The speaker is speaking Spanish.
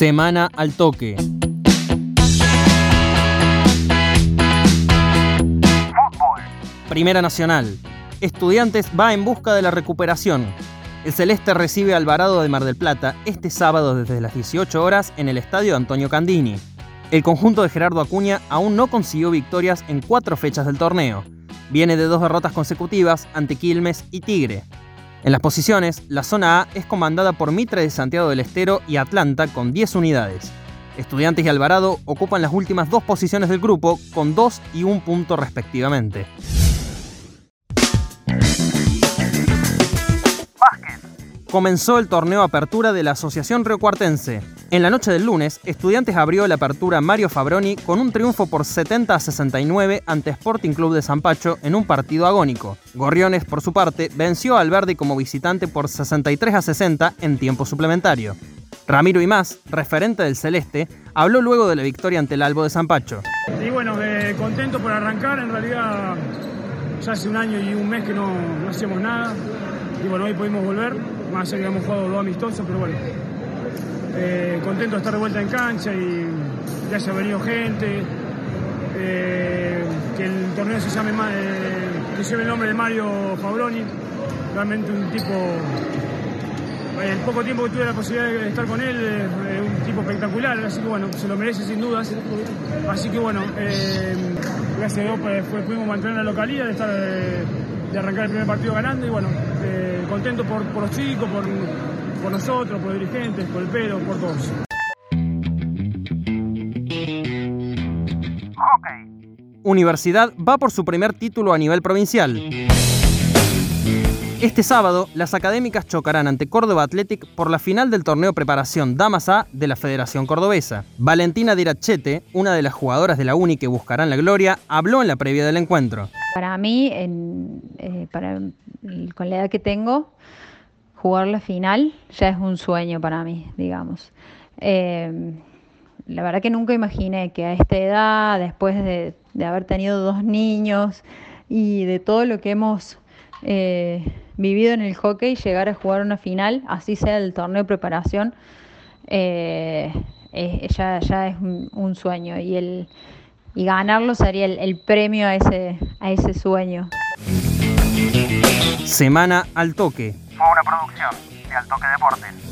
Semana al toque. Primera Nacional. Estudiantes va en busca de la recuperación. El Celeste recibe a Alvarado de Mar del Plata este sábado desde las 18 horas en el estadio Antonio Candini. El conjunto de Gerardo Acuña aún no consiguió victorias en cuatro fechas del torneo. Viene de dos derrotas consecutivas ante Quilmes y Tigre. En las posiciones, la zona A es comandada por Mitre de Santiago del Estero y Atlanta con 10 unidades. Estudiantes y Alvarado ocupan las últimas dos posiciones del grupo con 2 y 1 punto respectivamente. comenzó el torneo Apertura de la Asociación Cuartense. En la noche del lunes, Estudiantes abrió la apertura Mario Fabroni con un triunfo por 70 a 69 ante Sporting Club de Zampacho en un partido agónico. Gorriones, por su parte, venció al Verde como visitante por 63 a 60 en tiempo suplementario. Ramiro y más, referente del Celeste, habló luego de la victoria ante el Albo de Zampacho. Y bueno, eh, contento por arrancar, en realidad ya hace un año y un mes que no, no hacíamos nada y bueno, hoy pudimos volver, más allá que hemos jugado dos amistosos, pero bueno, eh, contento de estar de vuelta en cancha y que haya venido gente, eh, que el torneo se llame, eh, que lleve el nombre de Mario Fabroni, realmente un tipo, el poco tiempo que tuve la posibilidad de estar con él, es un tipo espectacular, así que bueno, se lo merece sin dudas, así que bueno, gracias a Dios pues, pudimos mantener la localidad, de estar de arrancar el primer partido ganando y bueno, contento por, los chicos, por, nosotros, por los dirigentes, por el pelo, por todos. Universidad va por su primer título a nivel provincial. Este sábado, las académicas chocarán ante Córdoba Athletic por la final del torneo preparación Damas A de la Federación Cordobesa. Valentina Dirachete, una de las jugadoras de la UNI que buscarán la gloria, habló en la previa del encuentro. Para mí, eh, con la edad que tengo, jugar la final ya es un sueño para mí, digamos. Eh, la verdad que nunca imaginé que a esta edad, después de, haber tenido dos niños y de todo lo que hemos eh, vivido en el hockey, llegar a jugar una final, así sea el torneo de preparación, eh, ya, ya, es un, sueño y, el, y ganarlo sería el, premio a ese, a ese sueño. Semana al toque. Fue una producción de Al Toque Deportes.